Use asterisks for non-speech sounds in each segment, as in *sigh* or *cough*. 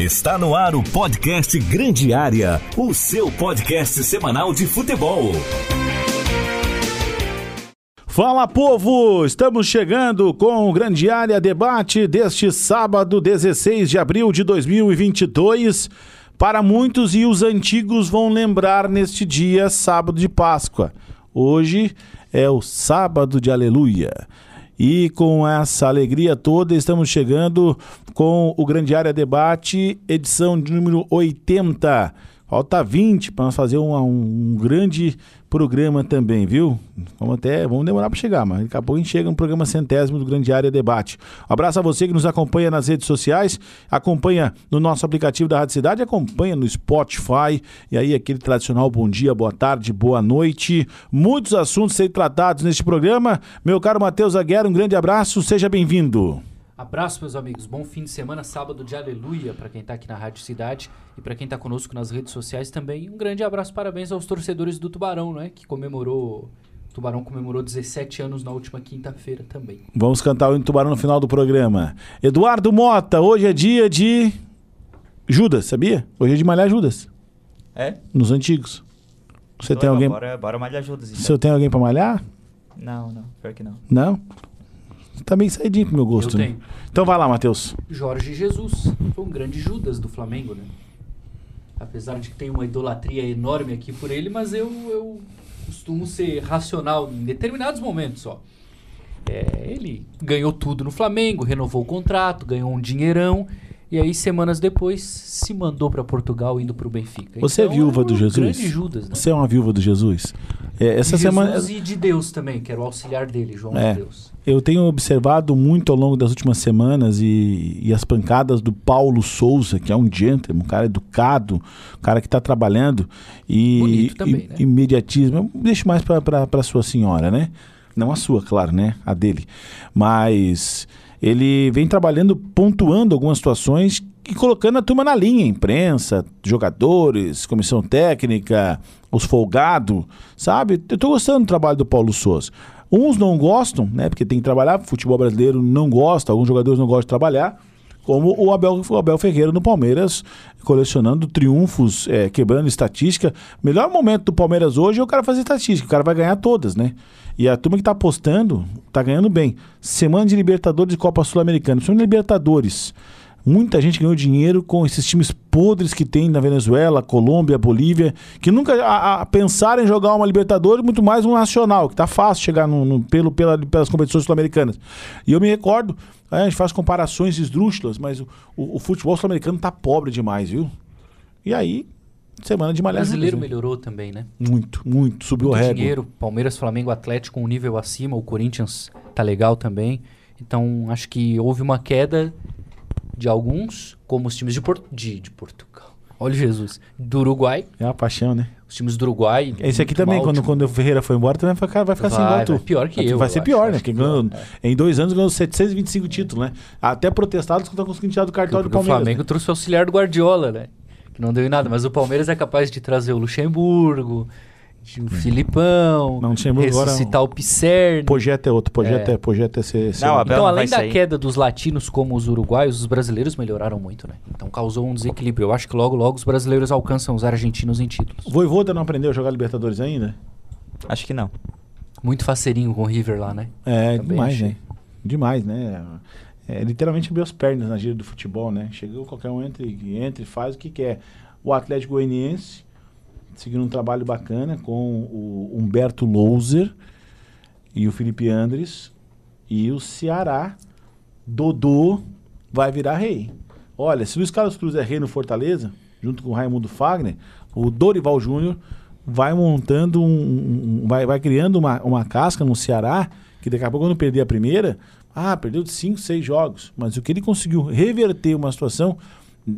Está no ar o podcast Grande Área, o seu podcast semanal de futebol. Fala povo, estamos chegando com o Grande Área Debate deste sábado 16 de abril de 2022. Para muitos e os antigos vão lembrar neste dia, sábado de Páscoa. Hoje é o sábado de Aleluia. E com essa alegria toda, estamos chegando com o Grande Área Debate, edição de número 80. Falta 20 para nós fazer um, um, grande programa também, viu? Vamos até, vamos demorar para chegar, mas daqui a pouco a gente chega no programa centésimo do Grande Área Debate. Um abraço a você que nos acompanha nas redes sociais, acompanha no nosso aplicativo da Rádio Cidade, acompanha no Spotify, e aí aquele tradicional bom dia, boa tarde, boa noite. Muitos assuntos serem tratados neste programa. Meu caro Matheus Aguera, um grande abraço, seja bem-vindo. Abraço, meus amigos. Bom fim de semana, sábado de aleluia para quem está aqui na Rádio Cidade e para quem está conosco nas redes sociais também. Um grande abraço, parabéns aos torcedores do Tubarão, né? Que comemorou. O Tubarão comemorou 17 anos na última quinta-feira também. Vamos cantar o Tubarão no final do programa. Eduardo Mota, hoje é dia de. Judas, sabia? Hoje é de malhar Judas. É? Nos antigos. Você tem alguém. Bora, bora malhar Judas. Então. Você tem alguém para malhar? Não, não. Pior que não. Não? Tá bem saidinho pro meu gosto, Eu né? tenho. Então vai lá, Matheus. Jorge Jesus. Foi um grande Judas do Flamengo, né? Apesar de que tem uma idolatria enorme aqui por ele, mas eu, eu costumo ser racional em determinados momentos só. É, ele ganhou tudo no Flamengo, renovou o contrato, ganhou um dinheirão. E aí, semanas depois, se mandou para Portugal indo para o Benfica. Você Então, é viúva do Jesus? Judas, né? Você é uma viúva do Jesus? É, essa de semana. Jesus e de Deus também, que era o auxiliar dele, João É. de Deus. Eu tenho observado muito ao longo das últimas semanas e, e as pancadas do Paulo Souza, que é um gentleman, um cara educado, um cara que está trabalhando. E, Bonito também, e- né? imediatismo. Eu deixo mais para sua senhora, né? Não a sua, claro, né? A dele. Mas ele vem trabalhando, pontuando algumas situações e colocando a turma na linha, imprensa, jogadores, comissão técnica, os folgados, sabe? Eu tô gostando do trabalho do Paulo Souza. Uns não gostam, né? Porque tem que trabalhar, futebol brasileiro não gosta, alguns jogadores não gostam de trabalhar, como o Abel, o Abel Ferreira no Palmeiras, colecionando triunfos, é, quebrando estatística. Melhor momento do Palmeiras hoje é o cara fazer estatística, o cara vai ganhar todas, né? E a turma que tá apostando, tá ganhando bem. Semana de Libertadores e Copa Sul-Americana, principalmente Libertadores. Muita gente ganhou dinheiro com esses times podres que tem na Venezuela, Colômbia, Bolívia, que nunca a, a, pensaram em jogar uma Libertadores, muito mais um nacional, que tá fácil chegar no, no- pelo, pela- pelas competições sul-americanas. E eu me recordo, a gente faz comparações esdrúxulas, mas o, o- o futebol sul-americano tá pobre demais, viu? E aí, semana de O malhar brasileiro né? melhorou também, né? Muito, muito. Subiu o muito régua. dinheiro. Palmeiras, Flamengo, Atlético um nível acima. O Corinthians tá legal também. Então, acho que houve uma queda de alguns, como os times de, Por- de, de Portugal. Olha Jesus. Do Uruguai. É uma paixão, né? Os times do Uruguai. Esse aqui também, mal, quando, tipo, quando o Ferreira foi embora, também vai ficar, vai ficar Vai, igual tu. vai pior que eu, Vai eu ser acho, pior, né? acho Porque que ganhou, pior, em dois anos ganhou 725 títulos, né? Até protestados que estão conseguindo tirar do cartão do Porque o Palmeiras. Flamengo trouxe o auxiliar do Guardiola, né? Que não deu em nada. Mas o Palmeiras é capaz de trazer o Luxemburgo, de o Filipão, Não, agora- ressuscitar o Pisserni. Projeto é outro, projeto é, É. projeto é ser. ser Não, um- Então, além da sair. queda dos latinos como os uruguaios, os brasileiros melhoraram muito, né? Então causou um desequilíbrio. Eu acho que logo, logo os brasileiros alcançam os argentinos em títulos. O Voivoda não aprendeu a jogar Libertadores ainda? Acho que não. Muito faceirinho com o River lá, né? É, Também demais, achei. né? Demais, né? É, literalmente abriu as pernas na gira do futebol, né? Chegou qualquer um entre, entre e faz o que quer. O Atlético Goianiense seguindo um trabalho bacana com o Humberto Louser e o Felipe Andres e o Ceará. Dodô vai virar rei. Olha, se Luiz Carlos Cruz é rei no Fortaleza, junto com o Raimundo Fagner, o Dorival Júnior vai montando um, um- vai, vai criando uma, uma casca no Ceará, que daqui a pouco quando perder a primeira, ah, perdeu de 5, 6 jogos, mas o que ele conseguiu reverter uma situação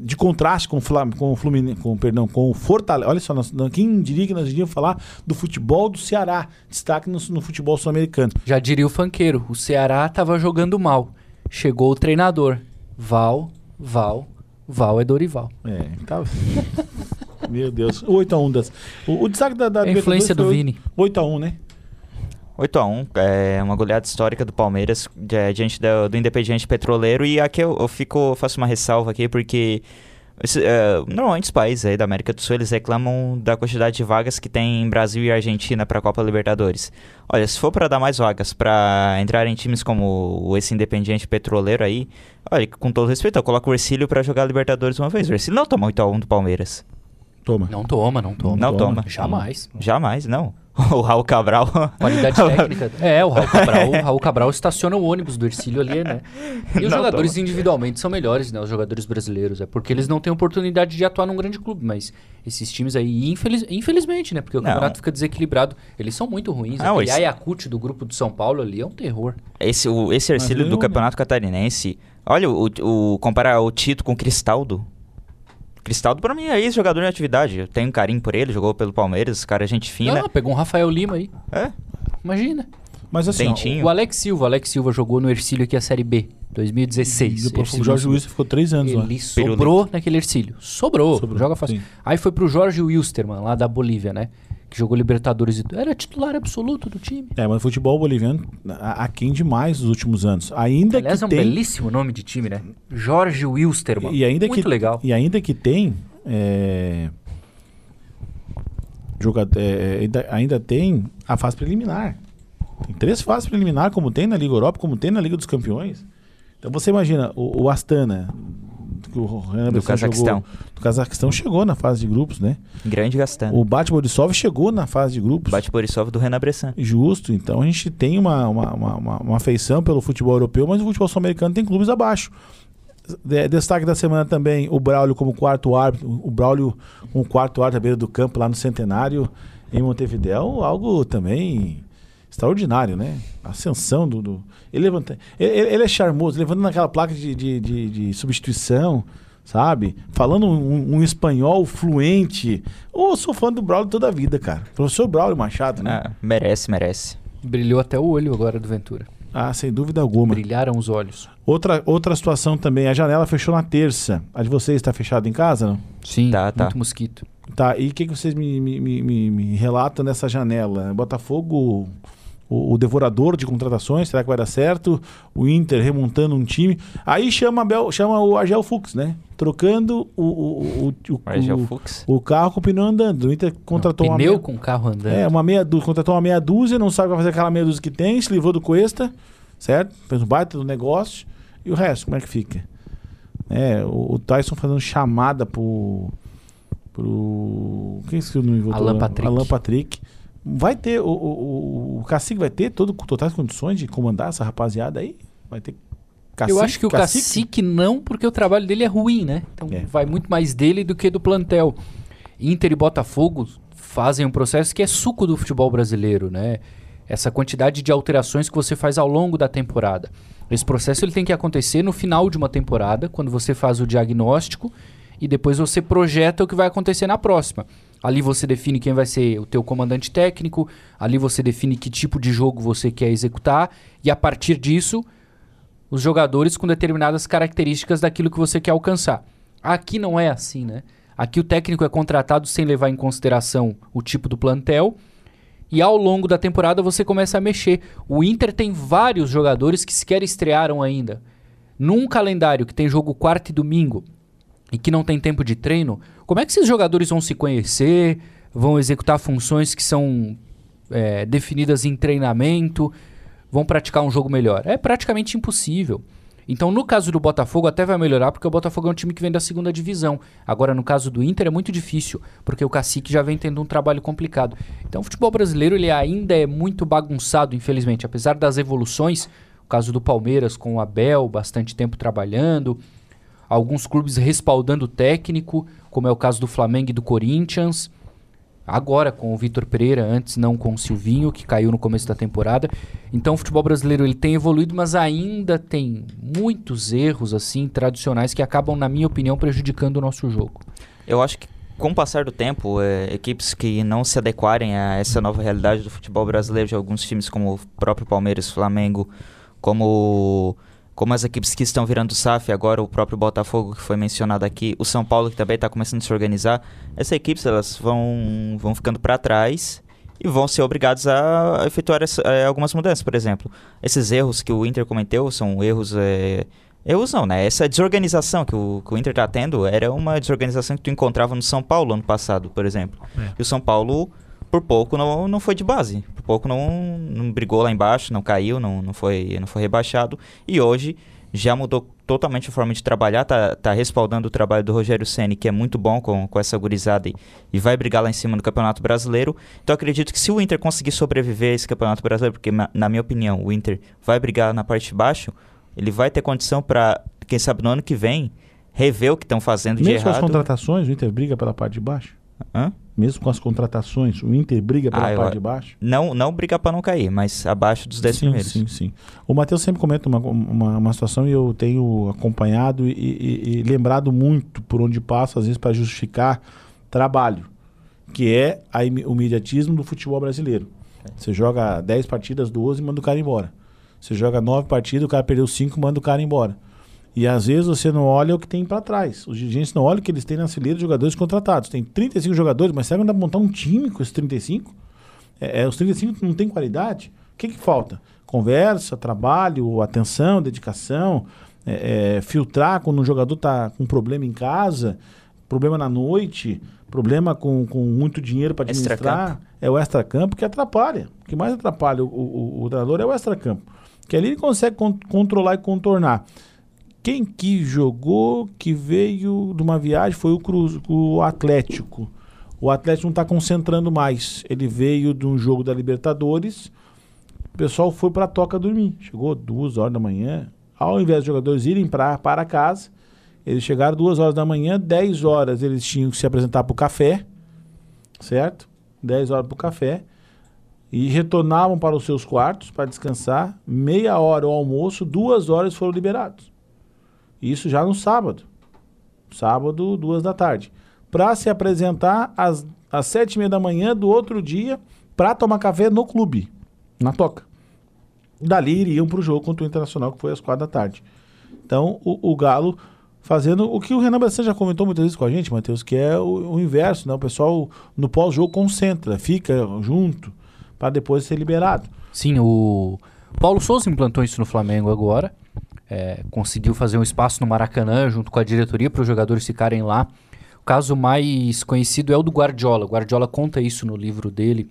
de contraste com o Flam, com o Fluminense, com, perdão, com o Fortaleza. Olha só, nós, quem diria que nós iríamos falar do futebol do Ceará, destaque no, no futebol sul-americano. Já diria o fanqueiro, o Ceará tava jogando mal. Chegou o treinador. Val, Val, Val é Dorival. É, tá. *laughs* Meu Deus. 8x1 das. O, o destaque da, da É a influência do Vini. foi 8x1, né? 8x1, é uma goleada histórica do Palmeiras é, diante do, do Independiente Petroleiro. E aqui eu, eu fico, eu faço uma ressalva aqui, porque Esse, é, normalmente os países aí da América do Sul eles reclamam da quantidade de vagas que tem em Brasil e Argentina para a Copa Libertadores. Olha, se for para dar mais vagas para entrar em times como esse Independiente Petroleiro aí, olha, com todo respeito, eu coloco o Ercílio para jogar Libertadores uma vez. O Ercílio não toma 8 a 1 do Palmeiras. Toma. Não toma, não toma. Não toma. Jamais. Jamais, não. *laughs* O Raul Cabral. Qualidade *laughs* técnica. É, o Raul Cabral, o Raul Cabral estaciona o ônibus do Ercílio ali, né? E os Não jogadores toma. individualmente são melhores, né? Os jogadores brasileiros. É porque eles não têm oportunidade de atuar num grande clube. Mas esses times aí, infeliz- infelizmente, né? Porque o Não. campeonato fica desequilibrado. Eles são muito ruins. Não, esse- Ayacucho do grupo do São Paulo ali é um terror. Esse, o, esse Ercílio do Campeonato Catarinense. Olha, o, o, comparar o Tito com o Cristaldo. Cristaldo, pra mim, é ex-jogador em atividade. Eu tenho um carinho por ele, jogou pelo Palmeiras, cara, é gente fina. Não, pegou um Rafael Lima aí. É, Imagina. Mas assim, ó, Dentinho. O Alex Silva. O Alex Silva jogou no Ercílio aqui a Série B. 2016. depois Ercílio o Jorge Luiz ficou três anos lá. Ele sobrou naquele Ercílio. Sobrou. Sobrou, Joga fácil. sim. Aí foi pro Jorge Wilstermann, lá da Bolívia, né? Que jogou Libertadores e. Era titular absoluto do time. É, mas o futebol boliviano aquém demais nos últimos anos. Ainda Aliás, é que um tem belíssimo nome de time, né? Jorge Wilstermann. e ainda Muito que legal. e ainda que tem é, joga- é, ainda, ainda tem a fase preliminar. Tem três fases preliminar, como tem na Liga Europa, como tem na Liga dos Campeões. Então você imagina o, o Astana que o Do Cazaquistão. jogou- do Cazaquistão chegou na fase de grupos, né? grande Gastão. O Bate Borisov chegou na fase de grupos. Bate Borisov do Renan Bressan. Justo, então a gente tem uma, uma, uma, uma- afeição pelo futebol europeu, mas o futebol sul-americano tem clubes abaixo. De- destaque da semana também o Braulio como quarto árbitro, o Braulio como quarto árbitro à beira do campo lá no Centenário em Montevidéu, algo também extraordinário, né? A ascensão do. do- ele, levanta, ele, ele- é charmoso, levantando aquela placa de, de, de- de substituição, sabe? Falando um, um espanhol fluente. Ô, eu sou fã do Braulio toda a vida, cara. Professor Braulio Machado, né? Ah, merece, merece. Brilhou até o olho agora do Ventura. Ah, sem dúvida alguma. Brilharam os olhos. Outra, outra situação também, a janela fechou na terça. A de vocês está fechada em casa, não? Sim, Tá, tá. muito mosquito. Tá, e o que, que vocês me, me, me, me- me relatam nessa janela? Botafogo, o, o devorador de contratações, será que vai dar certo? O Inter remontando um time. Aí chama, Bel- chama o Argel Fux, né? Trocando o, o, o, o, o, Fux. o carro com o pneu andando. O Inter contratou uma Pneu meia- com carro andando. É, uma meia dúzia, contratou uma meia dúzia, não sabe o que fazer aquela meia dúzia que tem, se livrou do Cuesta, certo? Fez um baita do negócio. E o resto, como é que fica? É, o, o Tyson fazendo chamada pro. pro. Quem escreveu no nome? Alan Patrick. Alan Patrick. Vai ter. O, o, o, Cacique vai ter todo, totais condições de comandar essa rapaziada aí? Vai ter. Eu acho que o cacique? não, porque o trabalho dele é ruim, né? Então É. vai muito mais dele do que do plantel. Inter e Botafogo fazem um processo que é suco do futebol brasileiro, né? Essa quantidade de alterações que você faz ao longo da temporada. Esse processo ele tem que acontecer no final de uma temporada, quando você faz o diagnóstico e depois você projeta o que vai acontecer na próxima. Ali você define quem vai ser o teu comandante técnico, ali você define que tipo de jogo você quer executar e a partir disso os jogadores com determinadas características daquilo que você quer alcançar. Aqui não é assim, né? Aqui o técnico é contratado sem levar em consideração o tipo do plantel. E ao longo da temporada você começa a mexer. O Inter tem vários jogadores que sequer estrearam ainda. Num calendário que tem jogo quarto e domingo e que não tem tempo de treino, como é que esses jogadores vão se conhecer, vão executar funções que são é, definidas em treinamento, vão praticar um jogo melhor? É praticamente impossível. Então, no caso do Botafogo, até vai melhorar, porque o Botafogo é um time que vem da segunda divisão. Agora, no caso do Inter, é muito difícil, porque o Cacique já vem tendo um trabalho complicado. Então, o futebol brasileiro ele ainda é muito bagunçado, infelizmente. Apesar das evoluções, o caso do Palmeiras com o Abel, bastante tempo trabalhando, alguns clubes respaldando o técnico, como é o caso do Flamengo e do Corinthians. Agora com o Vitor Pereira, antes não com o Silvinho, que caiu no começo da temporada. Então o futebol brasileiro ele tem evoluído, mas ainda tem muitos erros assim tradicionais que acabam, na minha opinião, prejudicando o nosso jogo. Eu acho que com o passar do tempo, é, equipes que não se adequarem a essa nova realidade do futebol brasileiro, de alguns times como o próprio Palmeiras, Flamengo, como como as equipes que estão virando SAF agora, o próprio Botafogo que foi mencionado aqui, o São Paulo que também está começando a se organizar, essas equipes elas vão, vão ficando para trás e vão ser obrigados a efetuar essa- eh, algumas mudanças, por exemplo. Esses erros que o Inter cometeu são erros eh, Erros não, né? Essa desorganização que o, que o Inter tá tendo era uma desorganização que tu encontrava no São Paulo ano passado, por exemplo. É. E o São Paulo, por pouco, não, não foi de base. Por pouco não, não brigou lá embaixo, não caiu, não, não, foi, não foi rebaixado. E hoje já mudou totalmente a forma de trabalhar, tá, tá respaldando o trabalho do Rogério Ceni, que é muito bom com, com essa gurizada e, e vai brigar lá em cima no Campeonato Brasileiro. Então acredito que se o Inter conseguir sobreviver a esse Campeonato Brasileiro, porque na, minha opinião o Inter vai brigar na parte de baixo, ele vai ter condição para, quem sabe no ano que vem, rever o que estão fazendo de Mesmo com as errado. contratações, o Inter briga pela parte de baixo? Hã? Mesmo com as contratações, o Inter briga pela Ah, parte de baixo? Não, não brigar para não cair, mas abaixo dos 10 sim, primeiros. Sim, sim. O Matheus sempre comenta uma, uma, uma situação e eu tenho acompanhado e, e- e lembrado muito por onde passa, às vezes, para justificar trabalho, que é a o imediatismo do futebol brasileiro. Você joga 10 partidas, 12 e manda o cara embora. Você joga 9 partidas, o cara perdeu 5 manda o cara embora. E às vezes você não olha o que tem para trás. Os dirigentes não olham o que eles têm na fileira de jogadores contratados. Tem 35 jogadores, mas será que não dá pra montar um time com esses 35? É, é, os 35 não tem qualidade? O que, que falta? Conversa, trabalho, atenção, dedicação, é, é, filtrar quando um jogador está com problema em casa, problema na noite, problema com, com muito dinheiro para administrar. É o extracampo que atrapalha. O que mais atrapalha o, o, o treinador é o extracampo. Que ali ele consegue con- controlar e contornar. Quem que jogou, que veio de uma viagem, foi o, Cruz, o Atlético. O Atlético não está concentrando mais. Ele veio de um jogo da Libertadores. O pessoal foi para a toca dormir. Chegou duas horas da manhã. Ao invés dos jogadores irem pra, para casa, eles chegaram duas horas da manhã. 10 horas eles tinham que se apresentar para o café. Certo? 10 horas para o café. E retornavam para os seus quartos para descansar. Meia hora o almoço, duas horas foram liberados. Isso já no sábado. Sábado, duas da tarde. Para se apresentar às, às sete e meia da manhã do outro dia para tomar café no clube, na toca. Dali iriam para o jogo contra o Internacional, que foi às quatro da tarde. Então, o, o Galo fazendo o que o Renan Bressan já comentou muitas vezes com a gente, Matheus, que é o, o inverso, né? O pessoal no pós-jogo concentra, fica junto para depois ser liberado. Sim, o Paulo Souza implantou isso no Flamengo agora. É, conseguiu fazer um espaço no Maracanã junto com a diretoria para os jogadores ficarem lá. O caso mais conhecido é o do Guardiola. O Guardiola conta isso no livro dele,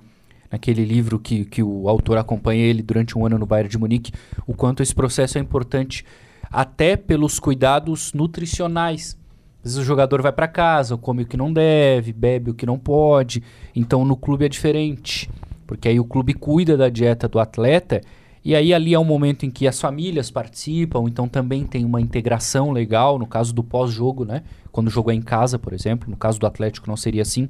naquele livro que, que o autor acompanha ele durante um ano no Bayern de Munique, o quanto esse processo é importante até pelos cuidados nutricionais. Às vezes o jogador vai para casa, come o que não deve, bebe o que não pode. Então no clube é diferente, porque aí o clube cuida da dieta do atleta e aí ali é um momento em que as famílias participam, então também tem uma integração legal, no caso do pós-jogo, né? Quando o jogo é em casa, por exemplo, no caso do Atlético não seria assim.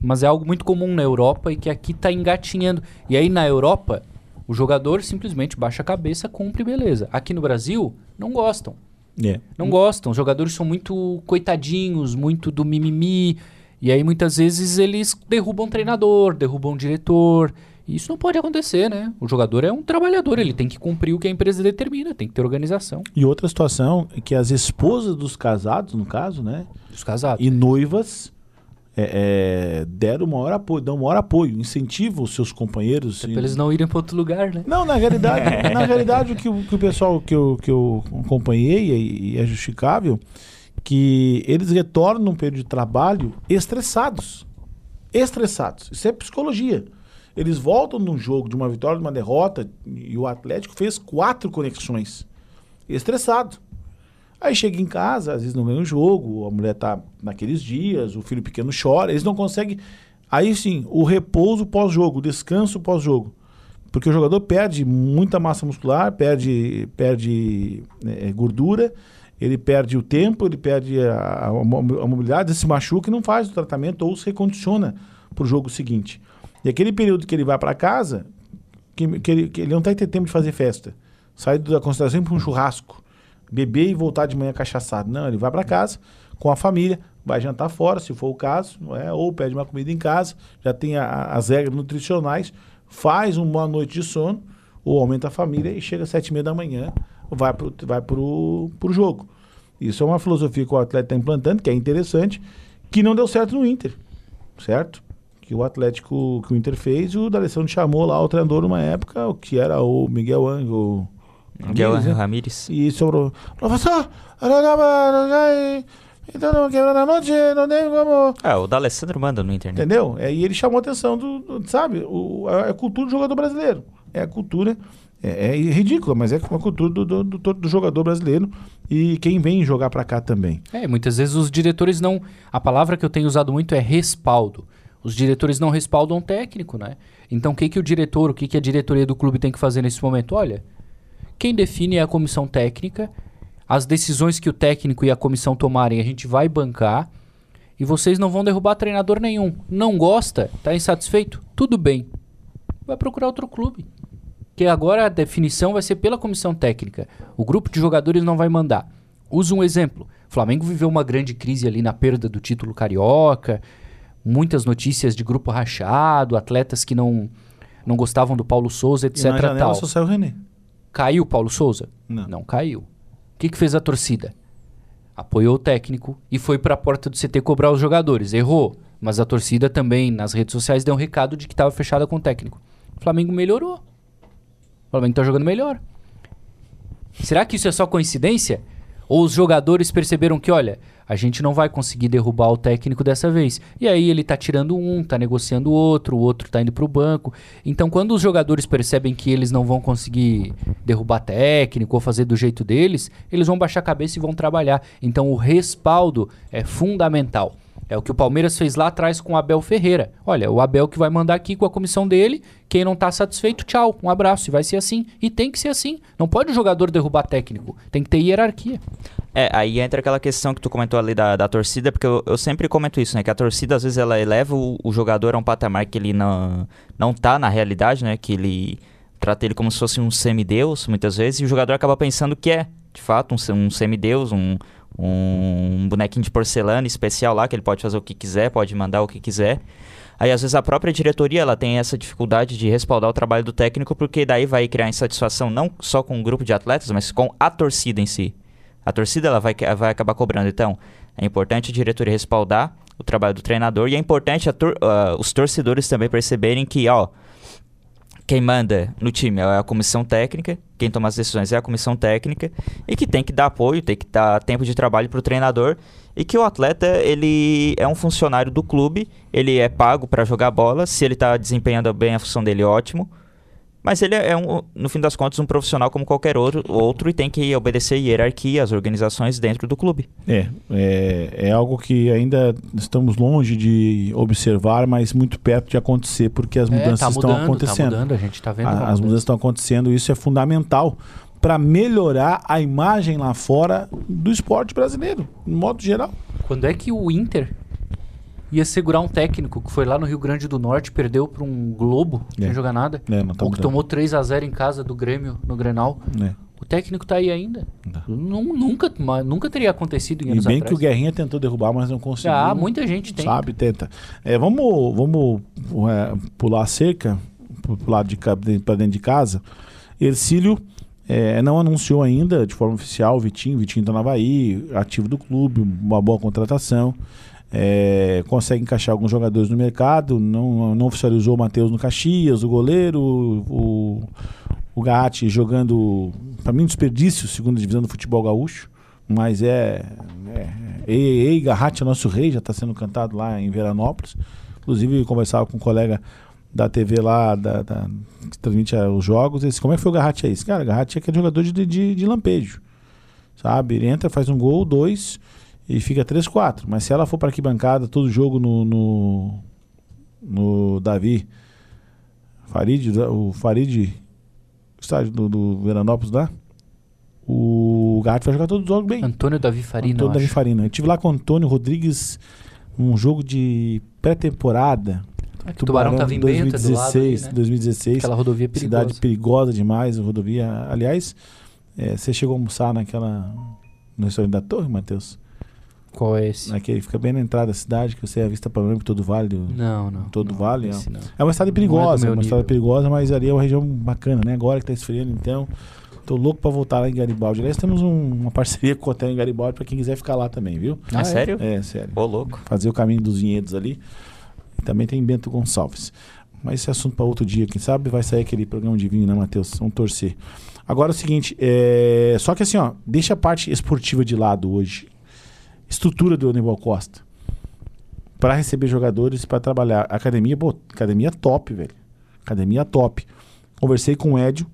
Mas é algo muito comum na Europa e que aqui está engatinhando. E aí na Europa, o jogador simplesmente baixa a cabeça, cumpre beleza. Aqui no Brasil, não gostam. É. Não gostam. Os jogadores são muito coitadinhos, muito do mimimi. E aí muitas vezes eles derrubam treinador, derrubam diretor. E isso não pode acontecer, né? O jogador é um trabalhador, ele tem que cumprir o que a empresa determina, tem que ter organização E outra situação é que as esposas dos casados, no caso, né? dos casados. E noivas é, é, deram maior apoio, dão maior apoio, incentivam os seus companheiros. Pra eles não irem para outro lugar, né? Não, na realidade, *laughs* na realidade o que, o que o pessoal que eu, que eu acompanhei e, e é justificável, que eles retornam num período de trabalho estressados. Estressados. Isso é psicologia. Eles voltam num jogo de uma vitória, de uma derrota, e o Atlético fez quatro conexões. Estressado. Aí chega em casa, às vezes não ganha o jogo, a mulher tá naqueles dias, o filho pequeno chora, eles não conseguem. Aí sim, o repouso pós-jogo, o descanso pós-jogo. Porque o jogador perde muita massa muscular, perde, perde eh, gordura, ele perde o tempo, ele perde a, a a mobilidade, se machuca e não faz o tratamento ou se recondiciona para o jogo seguinte. E aquele período que ele vai para casa, que, que ele, que ele não está tendo tempo de fazer festa, sai da consideração para um churrasco, beber e voltar de manhã cachaçado. Não, ele vai para casa com a família, vai jantar fora, se for o caso, é? ou pede uma comida em casa, já tem a- as regras nutricionais, faz uma boa noite de sono, ou aumenta a família e chega às sete e meia da manhã, vai pro, vai pro, pro jogo. Isso é uma filosofia que o atleta está implantando, que é interessante, que não deu certo no Inter, certo? Que o Atlético, que o Inter fez, o D'Alessandro chamou lá o treinador numa época, o que era o Miguel Angel, Miguel Ramírez, né? Ramírez. E sobrou. Professor, então não quebrando a noite, não tem como. Ah, o D'Alessandro manda no internet. Entendeu? É, e ele chamou a atenção do, do- sabe, o, a, a cultura do jogador brasileiro. É a cultura, é, é ridícula, mas é uma cultura do, do, do, do jogador brasileiro e quem vem jogar pra cá também. É, muitas vezes os diretores não. A palavra que eu tenho usado muito é respaldo. Os diretores não respaldam o técnico, né? Então o que, que o diretor, o que, que a diretoria do clube tem que fazer nesse momento? Olha, quem define é a comissão técnica. As decisões que o técnico e a comissão tomarem, a gente vai bancar. E vocês não vão derrubar treinador nenhum. Não gosta? Tá insatisfeito? Tudo bem. Vai procurar outro clube. Que agora a definição vai ser pela comissão técnica. O grupo de jogadores não vai mandar. Usa um exemplo. O Flamengo viveu uma grande crise ali na perda do título carioca. Muitas notícias de grupo rachado, atletas que não, não gostavam do Paulo Souza, etc. e na janela tal. só saiu o René. Caiu o Paulo Souza? Não. Não caiu. O que, que fez a torcida? Apoiou o técnico e foi para a porta do CT cobrar os jogadores. Errou. Mas a torcida também, nas redes sociais, deu um recado de que estava fechada com o técnico. O Flamengo melhorou. O Flamengo está jogando melhor. Será que isso é só coincidência? Ou os jogadores perceberam que, olha, a gente não vai conseguir derrubar o técnico dessa vez. E aí ele tá tirando um, tá negociando outro, o outro tá indo pro banco. Então, quando os jogadores percebem que eles não vão conseguir derrubar técnico ou fazer do jeito deles, eles vão baixar a cabeça e vão trabalhar. Então, o respaldo é fundamental. É o que o Palmeiras fez lá atrás com o Abel Ferreira. Olha, o Abel que vai mandar aqui com a comissão dele. Quem não tá satisfeito, tchau, um abraço. E vai ser assim. E tem que ser assim. Não pode o jogador derrubar técnico. Tem que ter hierarquia. É, aí entra aquela questão que tu comentou ali da, da torcida, porque eu, eu sempre comento isso, né? Que a torcida, às vezes, ela eleva o, o jogador a um patamar que ele não, não tá na realidade, né? Que ele trata ele como se fosse um semideus, muitas vezes, e o jogador acaba pensando que é, de fato, um, um semideus, um, um bonequinho de porcelana especial lá, que ele pode fazer o que quiser, pode mandar o que quiser. Aí, às vezes, a própria diretoria ela tem essa dificuldade de respaldar o trabalho do técnico, porque daí vai criar insatisfação não só com o grupo de atletas, mas com a torcida em si. A torcida ela vai, vai acabar cobrando. Então, é importante a diretoria respaldar o trabalho do treinador e é importante tor- ah, os torcedores também perceberem que, ó, quem manda no time é a comissão técnica, quem toma as decisões é a comissão técnica e que tem que dar apoio, tem que dar tempo de trabalho para o treinador e que o atleta ele é um funcionário do clube, ele é pago para jogar bola, se ele está desempenhando bem a função dele, ótimo. Mas ele é, um, no fim das contas, um profissional como qualquer outro, outro e tem que obedecer hierarquia, as organizações dentro do clube. É, é, é algo que ainda estamos longe de observar, mas muito perto de acontecer, porque as mudanças é, tá estão mudando, acontecendo. Tá mudando, a gente tá vendo. A- as mudança. mudanças estão acontecendo, isso é fundamental para melhorar a imagem lá fora do esporte brasileiro, no modo geral. Quando é que o Inter ia segurar um técnico que foi lá no Rio Grande do Norte, perdeu para um Globo, É. sem jogar nada? É, não tá Ou que tomou 3 a 0 em casa do Grêmio no Grenal. É. O técnico tá aí ainda. Tá. Nu- Nunca, nunca teria acontecido em E anos bem atrás. que o Guerrinha tentou derrubar, mas não conseguiu. Ah, muita gente tem. Sabe, tenta. É, vamos vamos é, pular a cerca, pro lado de para dentro de casa. Ercílio é, não anunciou ainda de forma oficial o Vitinho. Vitinho está no Havaí, ativo do clube, uma boa contratação. É, consegue encaixar alguns jogadores no mercado. Não, não oficializou o Matheus no Caxias, o goleiro, o, o jogando, para mim, desperdício, segunda divisão do futebol gaúcho. Mas é. é ei, ei, Garratti é nosso rei, já está sendo cantado lá em Veranópolis. Inclusive, conversava com um colega da TV lá, da, da- que transmite ah, os jogos. Ele disse, como é que foi o Garratti aí? Esse cara, Garratti é aquele jogador de, de, de lampejo. Sabe? Ele entra, faz um gol, dois e fica 3-4. Mas se ela for para arquibancada todo jogo no, no, no Davi Farid, o Farid, estádio do, do Veranópolis lá, o Garratti vai jogar todos os jogos bem. Antônio Davi Farina, Antônio Davi acho. Farina. Eu tive lá com o Antônio Rodrigues um jogo de pré-temporada. É Tubarão tava em Benta, do lado ali, 2016, né? 2016. Aquela rodovia perigosa. Cidade perigosa demais, a rodovia. Aliás, é, você chegou a almoçar naquela. No restaurante da Torre, Matheus? Qual é esse? Naquele fica bem na entrada da cidade, que você é vista panorâmica todo o vale. do- Não, não. Todo não, vale, não. É uma estrada é perigosa, meu uma estrada nível. perigosa, mas ali é uma região bacana, né? Agora que tá esfriando, então. Tô louco pra voltar lá em Garibaldi. Aliás, temos um- uma parceria *laughs* com o hotel em Garibaldi pra quem quiser ficar lá também, viu? Ah, é é? sério? É, sério. Ô, louco. Fazer o caminho dos vinhedos ali. E também tem Bento Gonçalves. Mas esse é assunto para outro dia, quem sabe vai sair aquele programa de vinho, né, Matheus? Vamos torcer. Agora é o seguinte, é... só que assim, ó, deixa a parte esportiva de lado hoje. Estrutura do Aníbal Costa. Para receber jogadores para trabalhar. Academia, pô, academia top, velho. Academia top. Conversei com o Edio.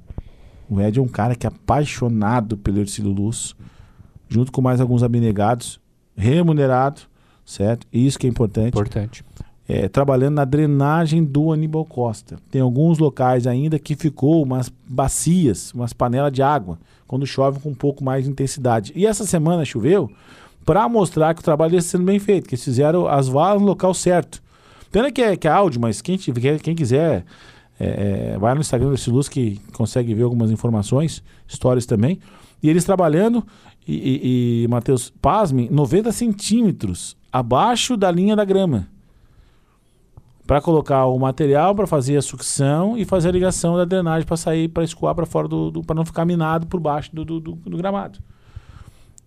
O Edio é um cara que é apaixonado pelo Ercílio Luz. Junto com mais alguns abnegados. Remunerado, certo? Isso que é importante Importante. é, trabalhando na drenagem do Aníbal Costa. Tem alguns locais ainda que ficou umas bacias, umas panelas de água, quando chove com um pouco mais de intensidade. E essa semana choveu para mostrar que o trabalho está sendo bem feito, que eles fizeram as valas no local certo. Pena que é, que é áudio, mas quem, quem quiser, é, é, vai no Instagram desse Luz que consegue ver algumas informações, stories também. E eles trabalhando, e, e, e Matheus, pasmem, 90 centímetros abaixo da linha da grama para colocar o material para fazer a sucção e fazer a ligação da drenagem para sair para escoar para fora do, para não ficar minado por baixo do, do, do- do gramado.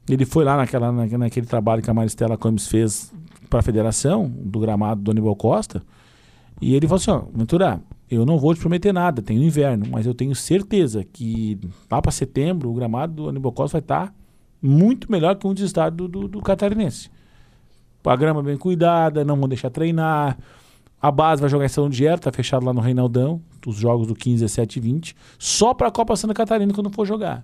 Ele foi lá naquela, na- naquele trabalho que a Maristela Gomes fez para a federação do gramado do Aníbal Costa e ele falou assim: ó, Ventura, eu não vou te prometer nada, tem o inverno, mas eu tenho certeza que lá para setembro o gramado do Aníbal Costa vai estar muito melhor que um dos estados do, do, do catarinense. A grama bem cuidada, não vão deixar treinar. A base vai jogar em São Diego, tá fechado lá no Reinaldão, os jogos do 15, 17 e 20, só para a Copa Santa Catarina quando for jogar.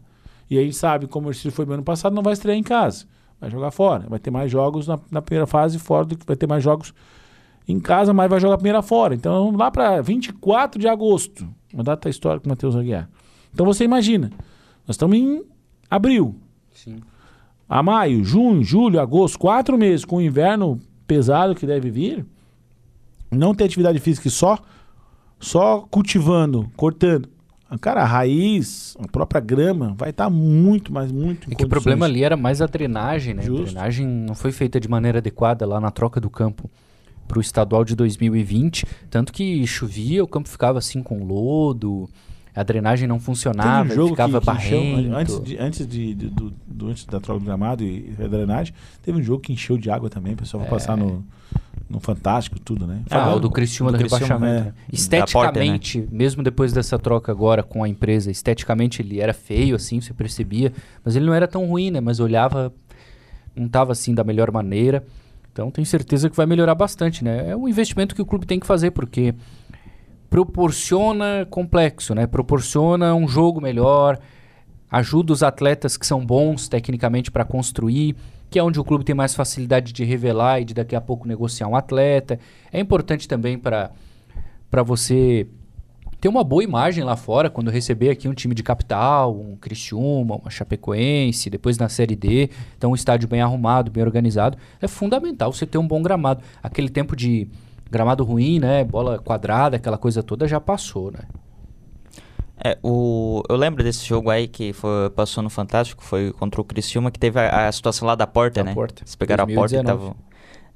E aí sabe, como o Ercílio foi no ano passado, não vai estrear em casa, vai jogar fora. Vai ter mais jogos na, na primeira fase fora do que vai ter mais jogos em casa, mas vai jogar a primeira fora. Então lá para 24 de agosto, uma data histórica com o Matheus Aguiar. Então você imagina, nós estamos em abril, Sim. a maio, junho, julho, agosto, quatro meses com o inverno pesado que deve vir, não ter atividade física e só, só cultivando, cortando. Cara, a raiz, a própria grama vai estar muito, mas muito em É que o problema ali era mais a drenagem, né? Justo. A drenagem não foi feita de maneira adequada lá na troca do campo para o estadual de 2020. Tanto que chovia, o campo ficava assim com lodo, a drenagem não funcionava, um jogo ficava que, encheu, antes, de, antes, de, de- do, do- antes da troca do gramado e a drenagem, teve um jogo que encheu de água também, o pessoal vai passar no, no Fantástico, tudo, né? Ah, Falando- o do Criciúma do, do rebaixamento. é. né? Esteticamente, mesmo depois dessa troca agora com a empresa, esteticamente ele era feio, assim, você percebia. Mas ele não era tão ruim, né? Mas olhava, não estava assim da melhor maneira. Então tenho certeza que vai melhorar bastante, né? É um investimento que o clube tem que fazer, porque proporciona complexo, né? Proporciona um jogo melhor, ajuda os atletas que são bons tecnicamente para construir, que é onde o clube tem mais facilidade de revelar e de daqui a pouco negociar um atleta. É importante também para você ter uma boa imagem lá fora quando receber aqui um time de capital, um Criciúma, uma Chapecoense, depois na Série D, então um estádio bem arrumado, bem organizado, é fundamental você ter um bom gramado. Aquele tempo de gramado ruim, né, bola quadrada, aquela coisa toda já passou, né? É, o, eu lembro desse jogo aí que foi- passou no Fantástico, foi contra o Criciúma, que teve a, a situação lá da porta, Da né? porta, Eles pegaram a porta e 2019. estavam...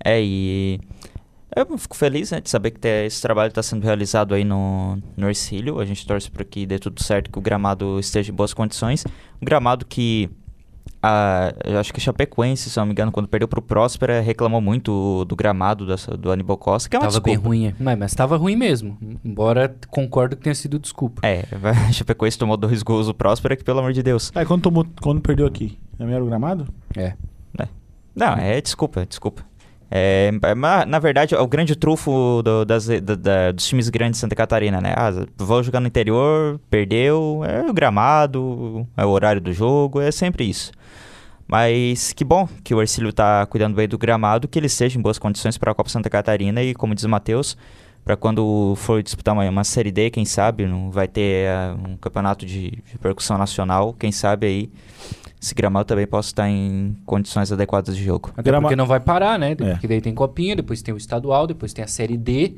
É, e... Eu fico feliz, né, de saber que esse trabalho está sendo realizado aí no, no Ercílio. A gente torce para que dê tudo certo, que o gramado esteja em boas condições. Um gramado que... A, eu acho que o Chapecoense, se não me engano, quando perdeu pro Próspera, reclamou muito do gramado dessa- do Aníbal Costa, que é uma Tava bem desculpa. ruim, é. mas, mas tava ruim mesmo. Embora concordo que tenha sido desculpa. É, *laughs* a Chapecoense tomou dois gols do Próspera, que pelo amor de Deus. Aí quando, tomou, quando perdeu aqui, não era o gramado? É. Não, é desculpa, desculpa. É, mas, na verdade, é o grande trufo do- das, da- da- dos times grandes de Santa Catarina, né? Ah, vou jogar no interior, perdeu, é o gramado, é o horário do jogo, é sempre isso. Mas que bom que o Ercílio tá cuidando bem do gramado, que ele esteja em boas condições para a Copa Santa Catarina e, como diz o Matheus, para quando for disputar uma, uma Série D, quem sabe, não vai ter ah, um campeonato de, de repercussão nacional, quem sabe aí esse gramado também possa estar em condições adequadas de jogo. Até Grama- porque não vai parar, né? É. Porque daí tem copinha, depois tem o estadual, depois tem a série D.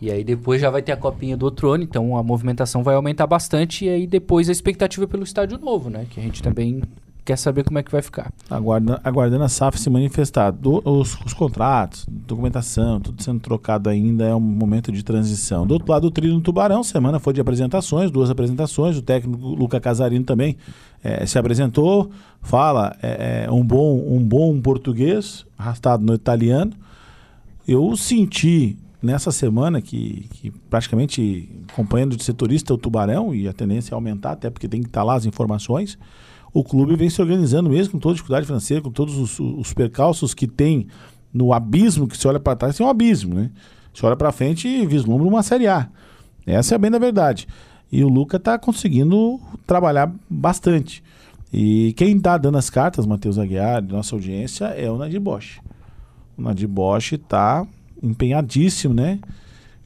E aí depois já vai ter a copinha do outro ano, então a movimentação vai aumentar bastante. E aí depois a expectativa é pelo estádio novo, né? Que a gente também quer saber como é que vai ficar. Aguarda, aguardando a SAF se manifestar. Do- os, os contratos, documentação, tudo sendo trocado ainda, é um momento de transição. Do outro lado, o trilho no Tubarão, semana foi de apresentações, duas apresentações. O técnico Luca Casarino também eh, se apresentou, fala eh, eh, um, bom, um bom português, arrastado no italiano. Eu senti nessa semana, que, que praticamente acompanhando de setorista o Tubarão, e a tendência é aumentar, até porque tem que estar lá as informações, o clube vem se organizando mesmo com toda dificuldade financeira, com todos os, os percalços que tem no abismo, que se olha para trás, tem um abismo, né? Se olha para frente e vislumbra uma Série A. Essa é bem da verdade. E o Luca está conseguindo trabalhar bastante. E quem está dando as cartas, Matheus Aguiar, nossa audiência, é o Nadir Bosch. O Nadir Bosch está empenhadíssimo, né?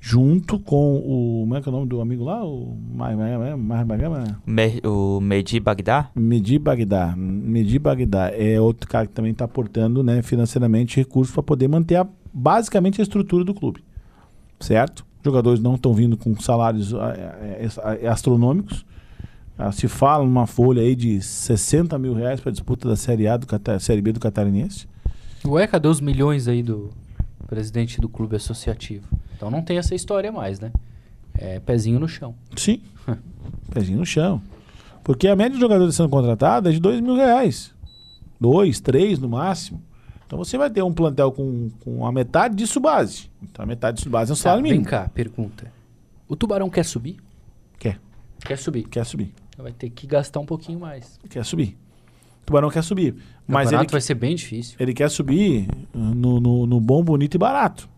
Junto com o. Como é que é o nome do amigo lá? O o Medi Bagdá? Medi Bagdá. Medi Bagdá é outro cara que também está aportando né, financeiramente recursos para poder manter a- basicamente a estrutura do clube. Certo? Os jogadores não estão vindo com salários astronômicos. Ah, se fala numa folha aí de 60 mil reais para a disputa da Série A do Série B do Catarinense. Ué, cadê os milhões aí do presidente do clube associativo? Então não tem essa história mais, né? É pezinho no chão. Sim. *laughs* Pezinho no chão. Porque a média de jogadores sendo contratada é de 2 mil reais. Dois, três no máximo. Então você vai ter um plantel com, com a metade disso base. Então a metade disso base é um Tá, salário vem mínimo. cá, pergunta. O Tubarão quer subir? Quer, Quer subir. quer subir. Vai ter que gastar um pouquinho mais. Quer subir. O Tubarão quer subir. O Mas ele, vai ser bem difícil. ele quer subir no, no, no bom, bonito e barato.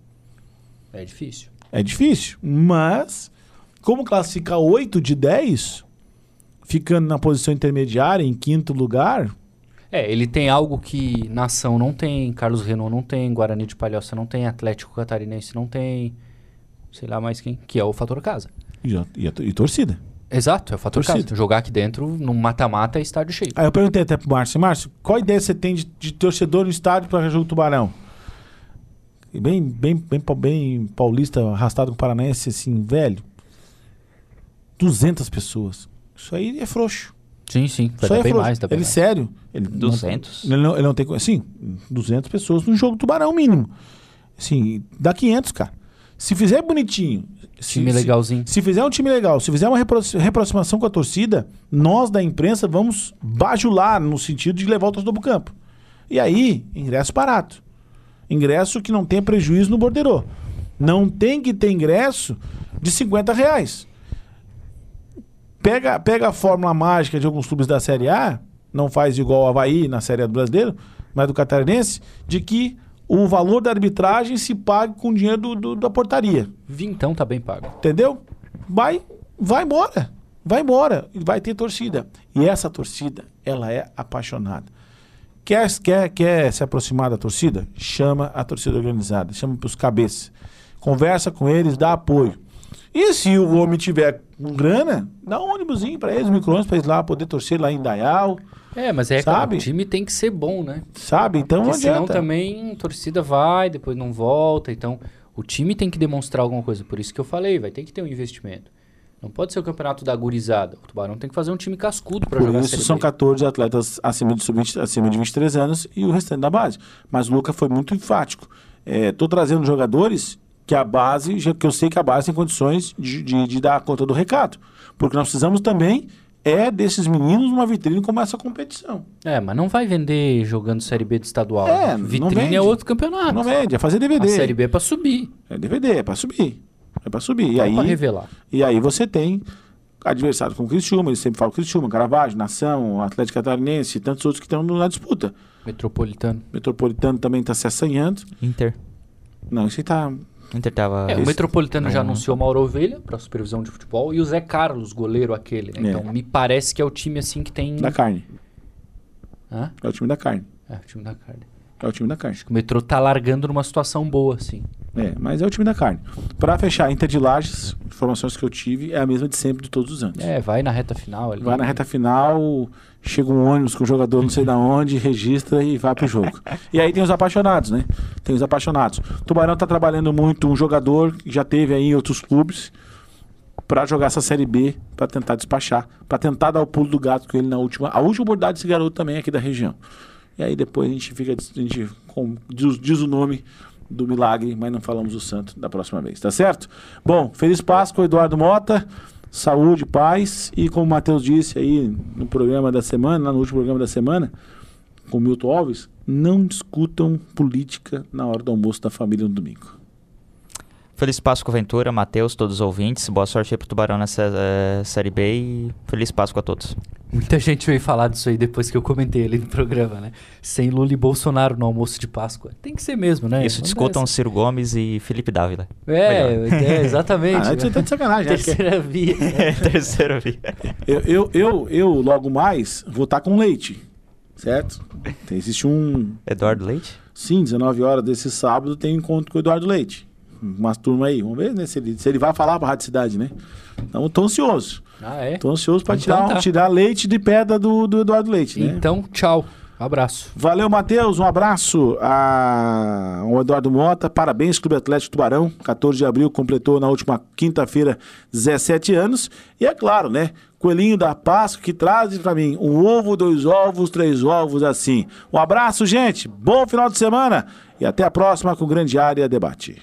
É difícil. É difícil. Mas, como classificar 8 de 10, ficando na posição intermediária, em quinto lugar, É, ele tem algo que Nação não tem, Carlos Renault não tem, Guarani de Palhoça não tem, Atlético Catarinense não tem, sei lá mais quem, que é o fator casa. e, e, a- e torcida. Exato, é o fator Torcida. casa. Jogar aqui dentro, num mata-mata, é estádio cheio. Aí eu perguntei até pro Márcio, Márcio, qual ideia você tem de, de torcedor no estádio para jogo do Tubarão? Bem, bem, bem, bem paulista, arrastado com o paranaense, assim, velho. 200 pessoas. Isso aí é frouxo. Sim, sim, Isso aí é bem frouxo. mais, dá bem ele, mais. sério. Ele não- 200? ele, não, ele não tem... Sim, 200 pessoas no jogo do Tubarão mínimo. Assim, dá 500, cara. Se fizer bonitinho... se- Time se- legalzinho. se fizer um time legal, se fizer uma reaproximação com a torcida, nós da imprensa vamos bajular no sentido de levar o torcedor pro campo. E aí, ingresso barato. Ingresso que não tenha prejuízo no borderô. Não tem que ter ingresso de 50 reais. Pega, pega a fórmula mágica de alguns clubes da Série A, não faz igual o Havaí na Série A do Brasileiro, mas do Catarinense, de que o valor da arbitragem se pague com o dinheiro do- do- da portaria. Vintão tá bem pago. Entendeu? Vai, vai embora. Vai embora. Vai ter torcida. E essa torcida, ela é apaixonada. Quer, quer, quer se aproximar da torcida? Chama a torcida organizada. Chama para os cabeças. Conversa com eles, dá apoio. E se o homem tiver com grana, dá um ônibusinho para eles, um micro-ônibus para eles lá poder torcer lá em Dayal, É, mas é Sabe? que o time tem que ser bom, né? sabe? Então não Porque senão adianta. também a torcida vai, depois não volta. Então, o time tem que demonstrar alguma coisa. Por isso que eu falei, vai ter que ter um investimento. Não pode ser o campeonato da gurizada. O Tubarão tem que fazer um time cascudo Por jogar a isso são B. 14 atletas acima de, sub-20 acima de 23 anos e o restante da base. Mas o Luca foi muito enfático. Estou trazendo jogadores que a base, já que eu sei que a base tem condições de, de, de dar conta do recado. Porque nós precisamos também é desses meninos uma vitrine como essa competição. É, mas não vai vender jogando Série B do estadual. É, Vitrine é outro campeonato. Não vende, é fazer DVD. A Série B é pra subir. É DVD, é para subir. É para subir. E Não é aí, pra revelar. E aí você tem adversários como o Criciúma, eles sempre falam Criciúma, Caravaggio, Nação, Atlético Catarinense e tantos outros que estão na disputa. Metropolitano. Metropolitano também está se assanhando. Inter. Não, isso aí tá. Inter tava. É, o Metropolitano já anunciou Mauro Ovelha pra supervisão de futebol e o Zé Carlos, goleiro aquele, né? É. Então me parece que é o time assim que tem. Da carne. Hã? É o time da carne. É, o time da carne. É o time da carne. O metrô tá largando numa situação boa, assim. É, mas é o time da carne. Pra fechar, Inter de Lages, informações que eu tive, é a mesma de sempre, de todos os anos. É, vai na reta final ali. Vai na reta final, chega um ônibus com o jogador não sei da onde, registra e vai pro jogo. E aí tem os apaixonados, né? Tem os apaixonados. O Tubarão tá trabalhando muito um jogador que já teve aí em outros clubes pra jogar essa série B, pra tentar despachar, pra tentar dar o pulo do gato com ele na última, a última oportunidade desse garoto também aqui da região. E aí depois a gente fica a gente diz, diz o nome do milagre, mas não falamos o santo da próxima vez, tá certo? Bom, feliz Páscoa, Eduardo Mota. Saúde, paz e como o Matheus disse aí no programa da semana, lá no último programa da semana, com Milton Alves, não discutam política na hora do almoço da família no domingo. Feliz Páscoa, Ventura, Matheus, todos os ouvintes. Boa sorte aí pro Tubarão nessa eh, Série B e feliz Páscoa a todos. Muita gente veio falar disso aí depois que eu comentei ali no programa, né? Sem Lula e Bolsonaro no almoço de Páscoa. Tem que ser mesmo, né? Isso Não discutam Ciro Gomes e Felipe Dávila. É, é, exatamente. *laughs* Ah, você tá de sacanagem. né? Terceira via. *laughs* Terceiro via. Eu, eu, eu, eu, logo mais, vou estar com leite. Certo? Existe um. Eduardo Leite? Sim, 19 horas desse sábado tem encontro com o Eduardo Leite. Umas turmas aí. Vamos ver né, se, ele, se ele vai falar pra Rádio Cidade, né? Então, tô ansioso. Ah, é? Tô ansioso pra Então tirar, tá. tirar leite de pedra do, do Eduardo Leite, né? Então, tchau. Abraço. Valeu, Matheus. Um abraço a- ao Eduardo Mota. Parabéns, Clube Atlético Tubarão. 14 de abril completou na última quinta-feira 17 anos. E é claro, né? Coelhinho da Páscoa que traz pra mim um ovo, dois ovos, três ovos assim. Um abraço, gente. Bom final de semana e até a próxima com Grande Área Debate.